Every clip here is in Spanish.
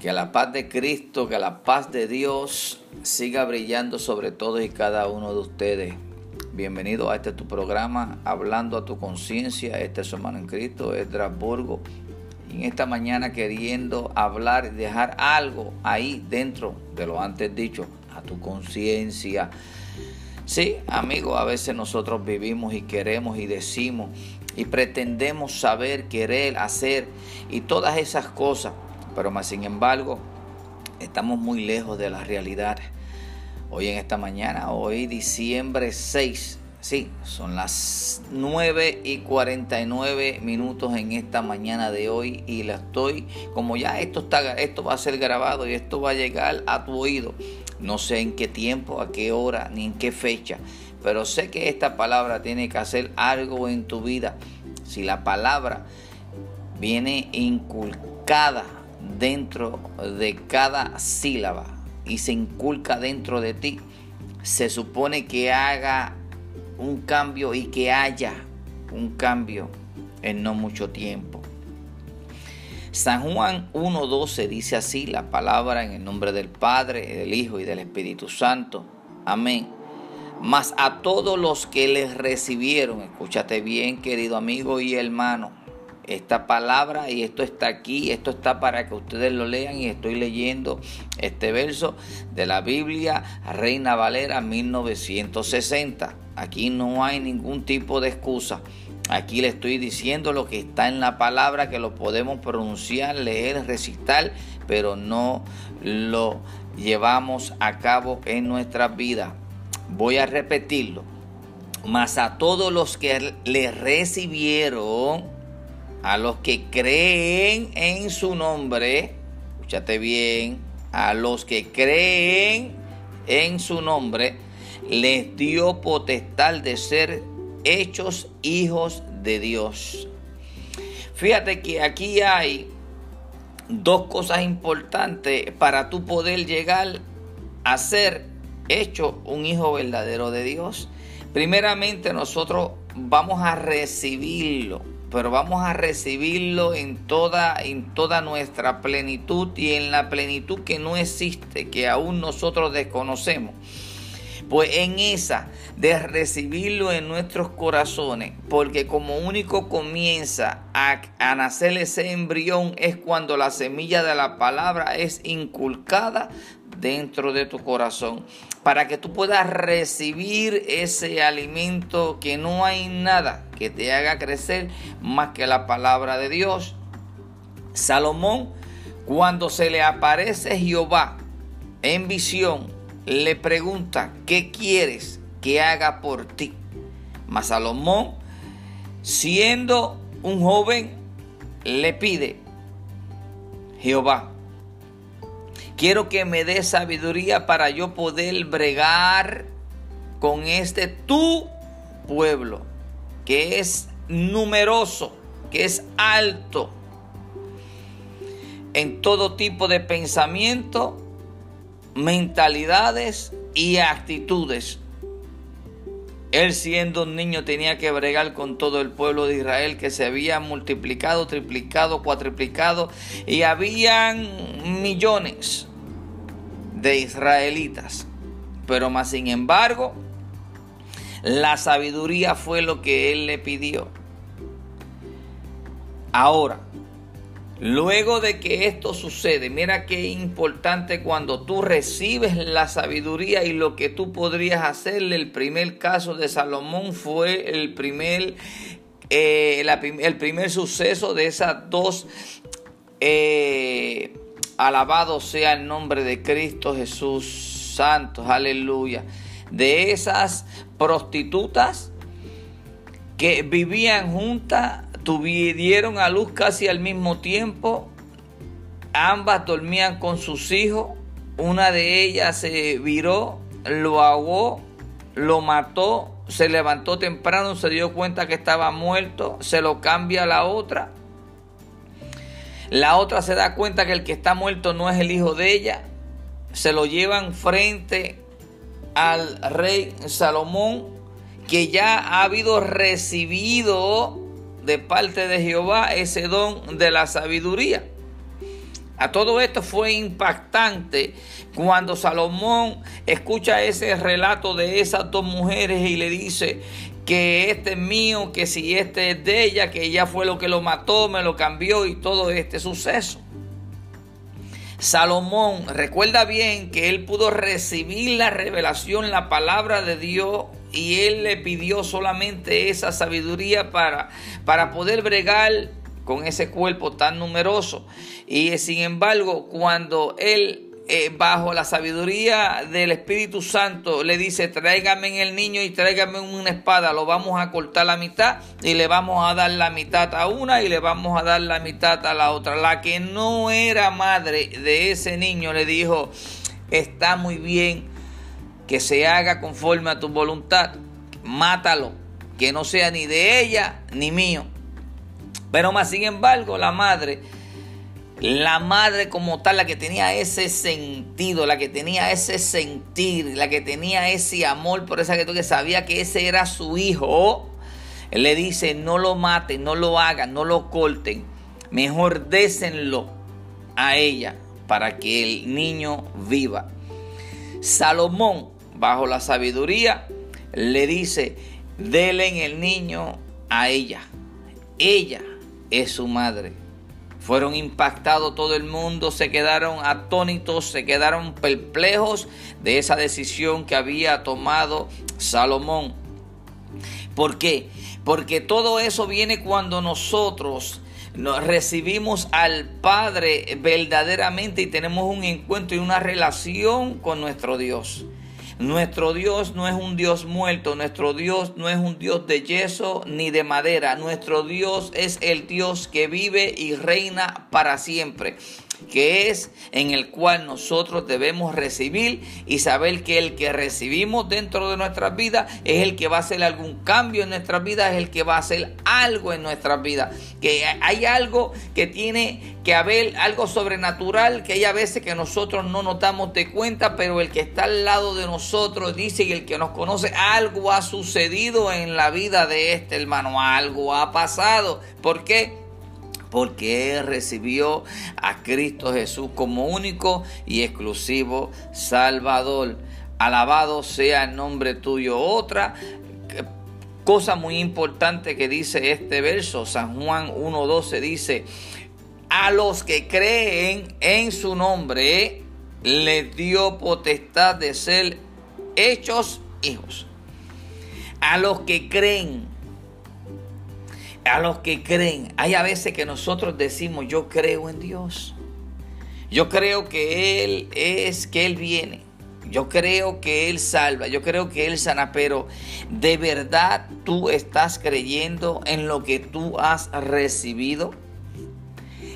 Que la paz de Cristo, que la paz de Dios siga brillando sobre todos y cada uno de ustedes. Bienvenido a este tu programa, Hablando a tu conciencia. Este es hermano en Cristo, Estrasburgo. Y en esta mañana queriendo hablar y dejar algo ahí dentro de lo antes dicho, a tu conciencia. Sí, amigo, a veces nosotros vivimos y queremos y decimos y pretendemos saber, querer, hacer y todas esas cosas pero más sin embargo estamos muy lejos de la realidad. Hoy en esta mañana, hoy diciembre 6, sí, son las 9 y 49 minutos en esta mañana de hoy y la estoy, como ya esto, está, esto va a ser grabado y esto va a llegar a tu oído. No sé en qué tiempo, a qué hora, ni en qué fecha, pero sé que esta palabra tiene que hacer algo en tu vida. Si la palabra viene inculcada dentro de cada sílaba y se inculca dentro de ti, se supone que haga un cambio y que haya un cambio en no mucho tiempo. San Juan 1.12 dice así la palabra en el nombre del Padre, del Hijo y del Espíritu Santo. Amén. Mas a todos los que les recibieron, escúchate bien querido amigo y hermano, esta palabra y esto está aquí, esto está para que ustedes lo lean y estoy leyendo este verso de la Biblia Reina Valera 1960. Aquí no hay ningún tipo de excusa. Aquí le estoy diciendo lo que está en la palabra, que lo podemos pronunciar, leer, recitar, pero no lo llevamos a cabo en nuestras vidas. Voy a repetirlo. Mas a todos los que le recibieron, a los que creen en su nombre, escúchate bien, a los que creen en su nombre, les dio potestad de ser hechos hijos de Dios. Fíjate que aquí hay dos cosas importantes para tú poder llegar a ser hecho un hijo verdadero de Dios. Primeramente nosotros vamos a recibirlo pero vamos a recibirlo en toda, en toda nuestra plenitud y en la plenitud que no existe, que aún nosotros desconocemos. Pues en esa de recibirlo en nuestros corazones, porque como único comienza a, a, nacer ese embrión es cuando la semilla de la palabra es inculcada dentro de tu corazón, para que tú puedas recibir ese alimento que no hay nada que te haga crecer más que la palabra de Dios. Salomón, cuando se le aparece Jehová en visión, le pregunta, ¿qué quieres que haga por ti? Mas Salomón, siendo un joven, le pide, Jehová, quiero que me dé sabiduría para yo poder bregar con este tu pueblo que es numeroso, que es alto en todo tipo de pensamiento, mentalidades y actitudes. Él siendo un niño tenía que bregar con todo el pueblo de Israel que se había multiplicado, triplicado, cuatriplicado y habían millones de israelitas. Pero más sin embargo, la sabiduría fue lo que él le pidió. Ahora, luego de que esto sucede, mira qué importante cuando tú recibes la sabiduría y lo que tú podrías hacerle. El primer caso de Salomón fue el primer, eh, el primer suceso de esas dos. Eh, alabado sea el nombre de Cristo Jesús, santos, aleluya. De esas prostitutas que vivían juntas, tuvieron a luz casi al mismo tiempo, ambas dormían con sus hijos, una de ellas se viró, lo ahogó, lo mató, se levantó temprano, se dio cuenta que estaba muerto, se lo cambia a la otra. La otra se da cuenta que el que está muerto no es el hijo de ella, se lo llevan frente al rey Salomón, que ya ha habido recibido de parte de Jehová ese don de la sabiduría. A todo esto fue impactante cuando Salomón escucha ese relato de esas dos mujeres y le dice que este es mío, que si este es de ella, que ella fue lo que lo mató, me lo cambió y todo este suceso. Salomón recuerda bien que él pudo recibir la revelación, la palabra de Dios y él le pidió solamente esa sabiduría para, para poder bregar con ese cuerpo tan numeroso. Y sin embargo, cuando él eh, bajo la sabiduría del Espíritu Santo le dice, tráigame el niño y tráigame una espada, lo vamos a cortar la mitad y le vamos a dar la mitad a una y le vamos a dar la mitad a la otra. La que no era madre de ese niño le dijo, está muy bien que se haga conforme a tu voluntad, mátalo, que no sea ni de ella ni mío. Pero más sin embargo, la madre, la madre como tal, la que tenía ese sentido, la que tenía ese sentir, la que tenía ese amor por esa criatura, que sabía que ese era su hijo, le dice, no lo maten, no lo hagan, no lo corten, mejor désenlo a ella para que el niño viva. Salomón, bajo la sabiduría, le dice, en el niño a ella. Ella es su madre. Fueron impactados todo el mundo, se quedaron atónitos, se quedaron perplejos de esa decisión que había tomado Salomón. ¿Por qué? Porque todo eso viene cuando nosotros nos recibimos al Padre verdaderamente y tenemos un encuentro y una relación con nuestro Dios. Nuestro Dios no es un Dios muerto, nuestro Dios no es un Dios de yeso ni de madera, nuestro Dios es el Dios que vive y reina para siempre que es en el cual nosotros debemos recibir y saber que el que recibimos dentro de nuestras vidas es el que va a hacer algún cambio en nuestras vidas, es el que va a hacer algo en nuestras vidas. Que hay algo que tiene que haber, algo sobrenatural, que hay a veces que nosotros no nos damos de cuenta, pero el que está al lado de nosotros dice y el que nos conoce, algo ha sucedido en la vida de este hermano, algo ha pasado. ¿Por qué? Porque Él recibió a Cristo Jesús como único y exclusivo Salvador. Alabado sea el nombre tuyo. Otra cosa muy importante que dice este verso, San Juan 1.12 dice, a los que creen en su nombre, le dio potestad de ser hechos hijos. A los que creen a los que creen. Hay a veces que nosotros decimos, yo creo en Dios. Yo creo que Él es, que Él viene. Yo creo que Él salva, yo creo que Él sana, pero ¿de verdad tú estás creyendo en lo que tú has recibido?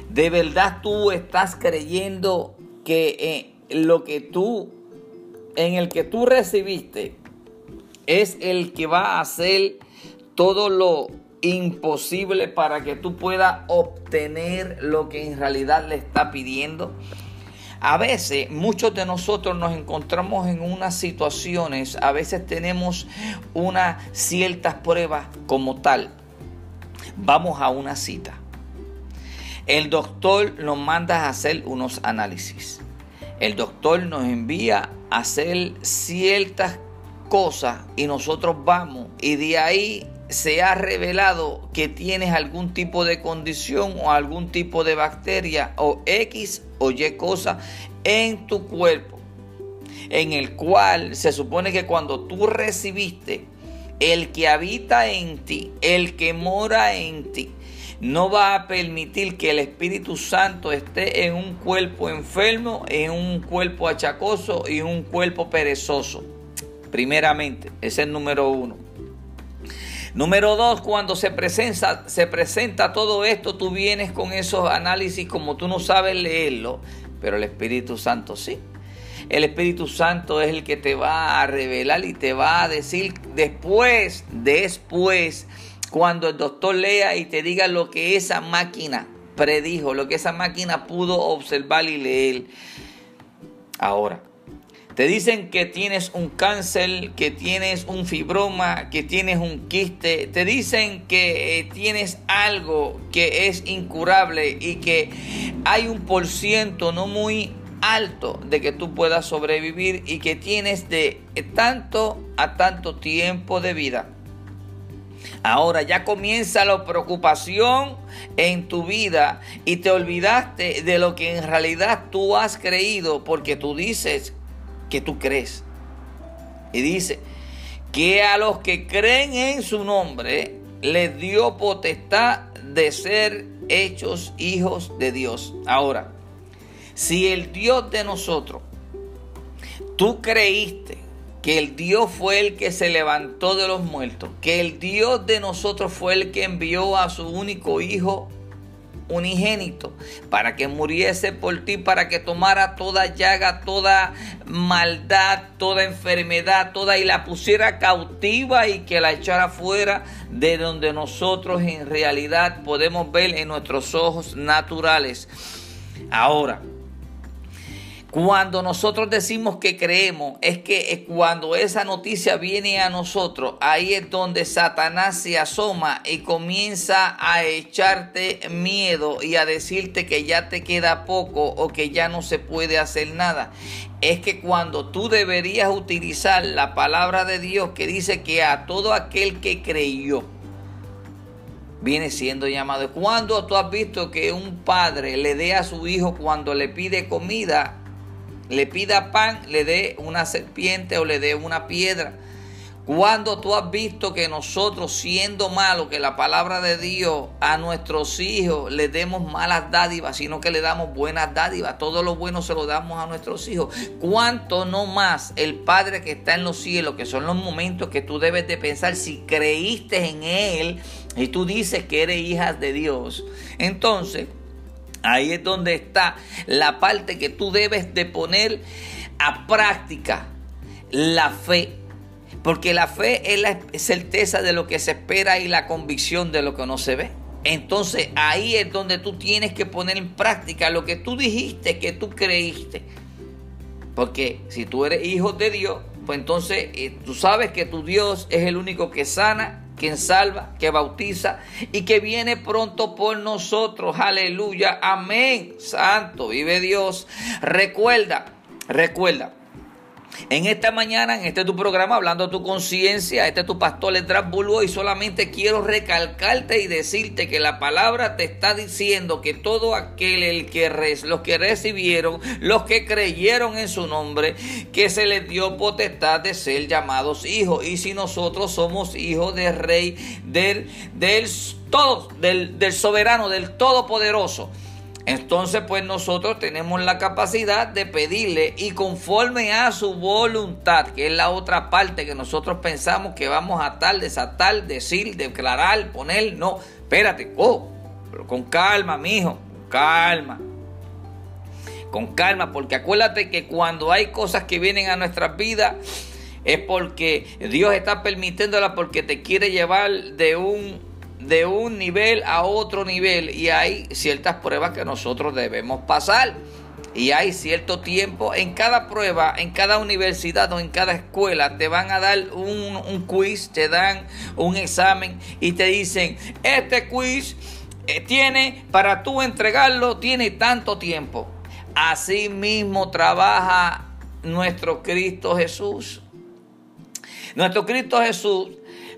¿De verdad tú estás creyendo que eh, lo que tú, en el que tú recibiste, es el que va a hacer todo lo imposible para que tú puedas obtener lo que en realidad le está pidiendo. A veces muchos de nosotros nos encontramos en unas situaciones, a veces tenemos unas ciertas pruebas como tal. Vamos a una cita. El doctor nos manda a hacer unos análisis. El doctor nos envía a hacer ciertas cosas y nosotros vamos y de ahí se ha revelado que tienes algún tipo de condición o algún tipo de bacteria o X o Y cosa en tu cuerpo, en el cual se supone que cuando tú recibiste el que habita en ti, el que mora en ti, no va a permitir que el Espíritu Santo esté en un cuerpo enfermo, en un cuerpo achacoso y un cuerpo perezoso. Primeramente, ese es el número uno. Número dos, cuando se presenta, se presenta todo esto, tú vienes con esos análisis como tú no sabes leerlo, pero el Espíritu Santo sí. El Espíritu Santo es el que te va a revelar y te va a decir después, después, cuando el doctor lea y te diga lo que esa máquina predijo, lo que esa máquina pudo observar y leer. Ahora, Te dicen que tienes un cáncer, que tienes un fibroma, que tienes un quiste. Te dicen que eh, tienes algo que es incurable y que hay un por ciento no muy alto de que tú puedas sobrevivir y que tienes de tanto a tanto tiempo de vida. Ahora ya comienza la preocupación en tu vida y te olvidaste de lo que en realidad tú has creído porque tú dices que tú crees. Y dice que a los que creen en su nombre les dio potestad de ser hechos hijos de Dios. Ahora, si el Dios de nosotros, tú creíste que el Dios fue el que se levantó de los muertos, que el Dios de nosotros fue el que envió a su único Hijo unigénito para que muriese por ti, para que tomara toda llaga, toda maldad, toda enfermedad, toda y la pusiera cautiva y que la echara fuera de donde nosotros en realidad podemos ver en nuestros ojos naturales. Ahora, cuando nosotros decimos que creemos, es que cuando esa noticia viene a nosotros, ahí es donde Satanás se asoma y comienza a echarte miedo y a decirte que ya te queda poco o que ya no se puede hacer nada. Es que cuando tú deberías utilizar la palabra de Dios que dice que a todo aquel que creyó, viene siendo llamado. Cuando tú has visto que un padre le dé a su hijo cuando le pide comida, le pida pan, le dé una serpiente o le dé una piedra. Cuando tú has visto que nosotros, siendo malos, que la palabra de Dios a nuestros hijos le demos malas dádivas, sino que le damos buenas dádivas, todo lo bueno se lo damos a nuestros hijos. ¿Cuánto no más el Padre que está en los cielos, que son los momentos que tú debes de pensar si creíste en Él y tú dices que eres hija de Dios? Entonces, Ahí es donde está la parte que tú debes de poner a práctica, la fe. Porque la fe es la certeza de lo que se espera y la convicción de lo que no se ve. Entonces ahí es donde tú tienes que poner en práctica lo que tú dijiste, que tú creíste. Porque si tú eres hijo de Dios, pues entonces eh, tú sabes que tu Dios es el único que sana, quien salva, que bautiza y que viene pronto por nosotros. Aleluya, amén. Santo, vive Dios. Recuerda, recuerda. En esta mañana, en este tu programa, hablando de tu conciencia, este es tu pastor Letras Bulbo y solamente quiero recalcarte y decirte que la palabra te está diciendo que todo aquel el que los que recibieron, los que creyeron en su nombre, que se les dio potestad de ser llamados hijos. Y si nosotros somos hijos del rey, del, del todo, del, del soberano, del todopoderoso, entonces, pues nosotros tenemos la capacidad de pedirle y conforme a su voluntad, que es la otra parte que nosotros pensamos que vamos a tal, desatar, decir, declarar, poner. No, espérate, oh, pero con calma, mijo, calma. Con calma, porque acuérdate que cuando hay cosas que vienen a nuestras vidas, es porque Dios está permitiéndolas porque te quiere llevar de un de un nivel a otro nivel y hay ciertas pruebas que nosotros debemos pasar. Y hay cierto tiempo en cada prueba, en cada universidad o en cada escuela, te van a dar un, un quiz, te dan un examen y te dicen, este quiz eh, tiene, para tú entregarlo, tiene tanto tiempo. Así mismo trabaja nuestro Cristo Jesús. Nuestro Cristo Jesús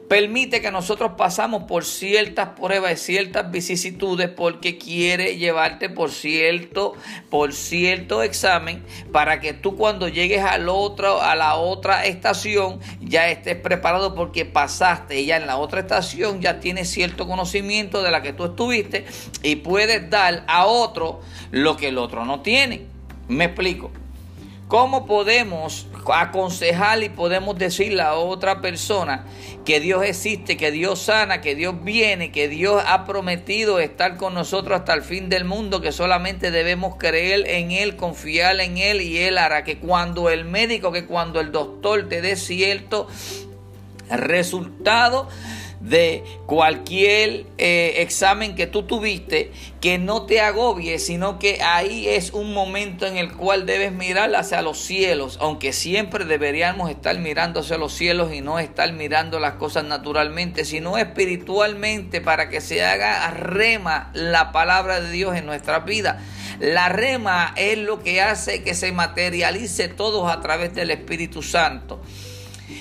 permite que nosotros pasamos por ciertas pruebas y ciertas vicisitudes porque quiere llevarte por cierto, por cierto examen para que tú cuando llegues a la otra estación ya estés preparado porque pasaste ya en la otra estación ya tienes cierto conocimiento de la que tú estuviste y puedes dar a otro lo que el otro no tiene. Me explico. ¿Cómo podemos aconsejar y podemos decirle a otra persona que Dios existe, que Dios sana, que Dios viene, que Dios ha prometido estar con nosotros hasta el fin del mundo, que solamente debemos creer en Él, confiar en Él y Él hará que cuando el médico, que cuando el doctor te dé cierto resultado, de cualquier eh, examen que tú tuviste, que no te agobie, sino que ahí es un momento en el cual debes mirar hacia los cielos, aunque siempre deberíamos estar mirando hacia los cielos y no estar mirando las cosas naturalmente, sino espiritualmente para que se haga rema la palabra de Dios en nuestra vida. La rema es lo que hace que se materialice todo a través del Espíritu Santo.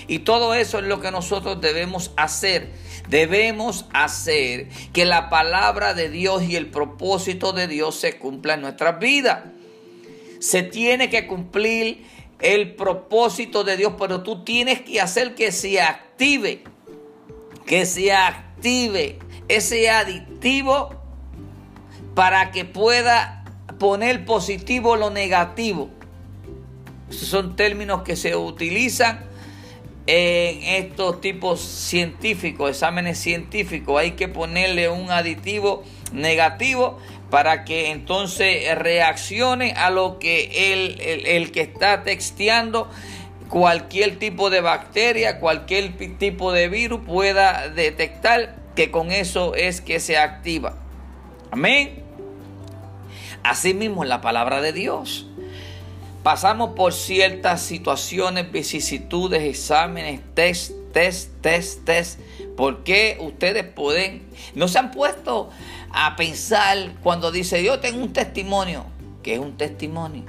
Y todo eso es lo que nosotros debemos hacer. Debemos hacer que la palabra de Dios y el propósito de Dios se cumpla en nuestras vidas. Se tiene que cumplir el propósito de Dios, pero tú tienes que hacer que se active, que se active ese aditivo para que pueda poner positivo lo negativo. Esos son términos que se utilizan en estos tipos científicos, exámenes científicos, hay que ponerle un aditivo negativo para que entonces reaccione a lo que el, el, que está texteando cualquier tipo de bacteria, cualquier tipo de virus pueda detectar que con eso es que se activa. Amén. Asimismo, la palabra de Dios. Pasamos por ciertas situaciones, vicisitudes, exámenes, test, test, test, test. ¿Por qué ustedes pueden, no se han puesto a pensar cuando dice yo tengo un testimonio? ¿Qué es un testimonio?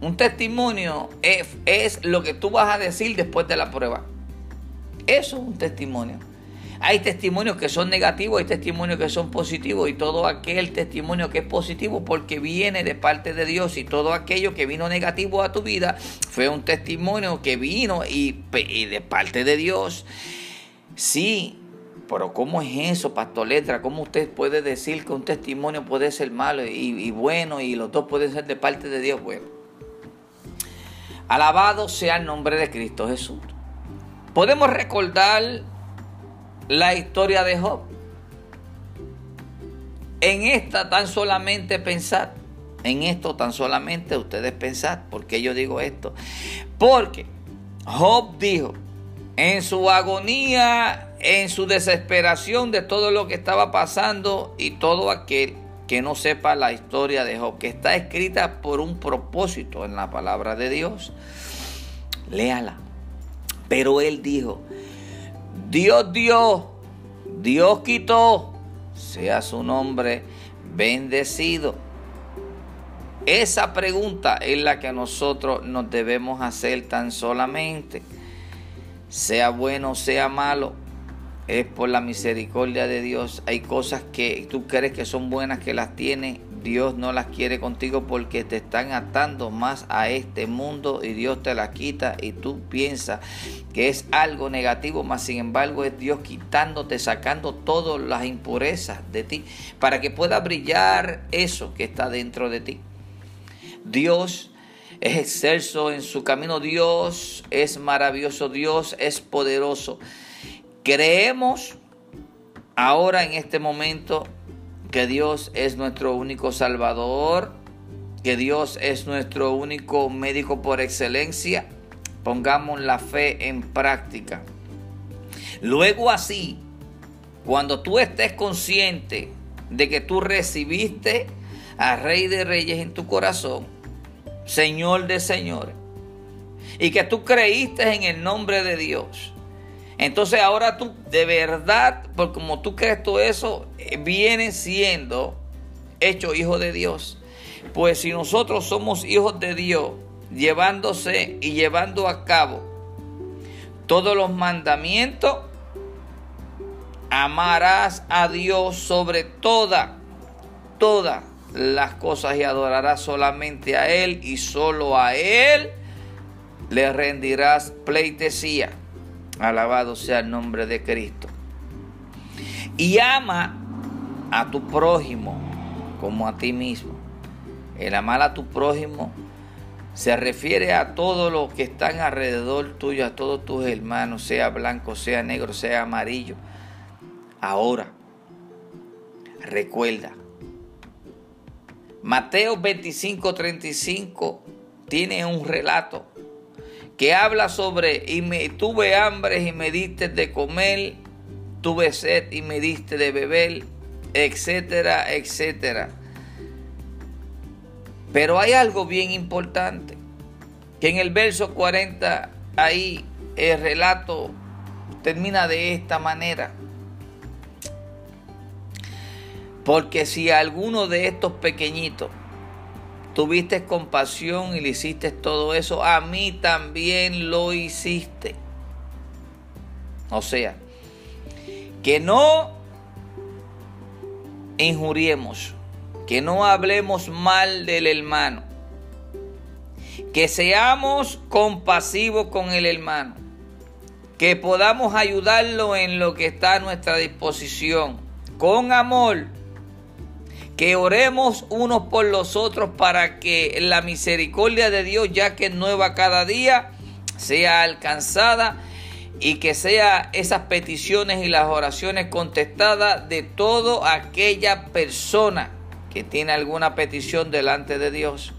Un testimonio es, es lo que tú vas a decir después de la prueba. Eso es un testimonio. Hay testimonios que son negativos, hay testimonios que son positivos y todo aquel testimonio que es positivo porque viene de parte de Dios y todo aquello que vino negativo a tu vida fue un testimonio que vino y, de parte de Dios. Sí, pero ¿cómo es eso, Pastor Letra? ¿Cómo usted puede decir que un testimonio puede ser malo y, y bueno y los dos pueden ser de parte de Dios? Bueno, alabado sea el nombre de Cristo Jesús. Podemos recordar la historia de Job. En esta tan solamente pensad, en esto tan solamente ustedes pensad, ¿por qué yo digo esto? Porque Job dijo, en su agonía, en su desesperación de todo lo que estaba pasando y todo aquel que no sepa la historia de Job, que está escrita por un propósito en la palabra de Dios, léala. Pero él dijo, Dios dio, Dios quitó, sea su nombre bendecido. Esa pregunta es la que nosotros nos debemos hacer tan solamente. Sea bueno, sea malo, es por la misericordia de Dios. Hay cosas que tú crees que son buenas que las tienes Dios no las quiere contigo porque te están atando más a este mundo y Dios te la quita y tú piensas que es algo negativo, más sin embargo es Dios quitándote, sacando todas las impurezas de ti para que pueda brillar eso que está dentro de ti. Dios es excelso en su camino, Dios es maravilloso, Dios es poderoso. Creemos ahora en este momento que Dios es nuestro único Salvador, que Dios es nuestro único médico por excelencia, pongamos la fe en práctica. Luego así, cuando tú estés consciente de que tú recibiste a Rey de Reyes en tu corazón, Señor de Señores, y que tú creíste en el nombre de Dios, entonces ahora tú de verdad, por como tú crees todo eso, eh, viene siendo hecho hijo de Dios. Pues si nosotros somos hijos de Dios, llevándose y llevando a cabo todos los mandamientos, amarás a Dios sobre toda, todas las cosas y adorarás solamente a Él y solo a Él le rendirás pleitesía. Alabado sea el nombre de Cristo. Y ama a tu prójimo como a ti mismo. El amar a tu prójimo se refiere a todos los que están alrededor tuyo, a todos tus hermanos, sea blanco, sea negro, sea amarillo. Ahora, recuerda, Mateo 25, 35 tiene un relato que habla sobre y me tuve hambre y me diste de comer tuve sed y me diste de beber, etcétera, etcétera. Pero hay algo bien importante, que en el verso 40 ahí el relato termina de esta manera. Porque si alguno de estos pequeñitos tuviste compasión y le hiciste todo eso, a mí también lo hiciste. O sea, que no injuriemos, que no hablemos mal del hermano, que seamos compasivos con el hermano, que podamos ayudarlo en lo que está a nuestra disposición, con amor que oremos unos por los otros para que la misericordia de Dios, ya que es nueva cada día, sea alcanzada y que sea esas peticiones y las oraciones contestadas de toda aquella persona que tiene alguna petición delante de Dios,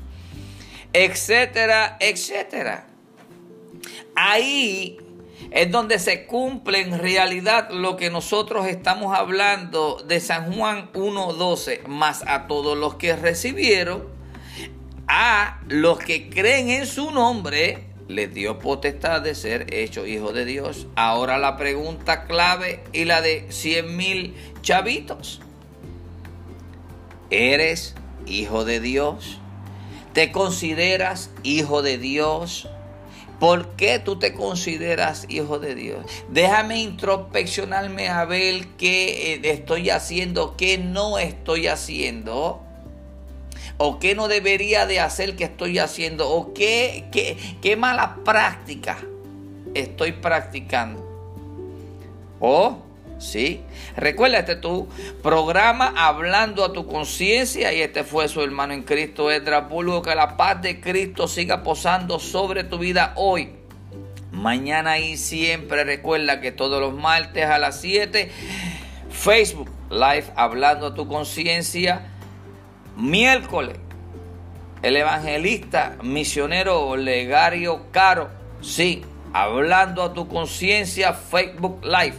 etcétera, etcétera. Ahí es donde se cumple en realidad lo que nosotros estamos hablando de San Juan 1.12, más a todos los que recibieron, a los que creen en su nombre, les dio potestad de ser hechos hijos de Dios. Ahora la pregunta clave y la de 100 mil chavitos. ¿Eres hijo de Dios? ¿Te consideras hijo de Dios? ¿Por qué tú te consideras hijo de Dios? Déjame introspeccionarme a ver qué eh, estoy haciendo, qué no estoy haciendo. O qué no debería de hacer que estoy haciendo. O qué, qué, qué mala práctica estoy practicando. O ¿Sí? Recuerda este tu programa hablando a tu conciencia y este fue su hermano en Cristo, Edra Que la paz de Cristo siga posando sobre tu vida hoy. Mañana y siempre recuerda que todos los martes a las 7 Facebook Live hablando a tu conciencia. Miércoles el evangelista misionero Legario Caro. Sí, hablando a tu conciencia Facebook Live.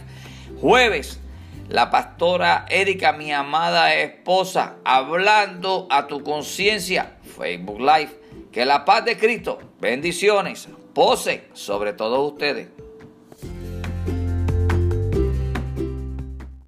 Jueves, la pastora Erika, mi amada esposa, hablando a tu conciencia, Facebook Live. Que la paz de Cristo, bendiciones, pose sobre todos ustedes.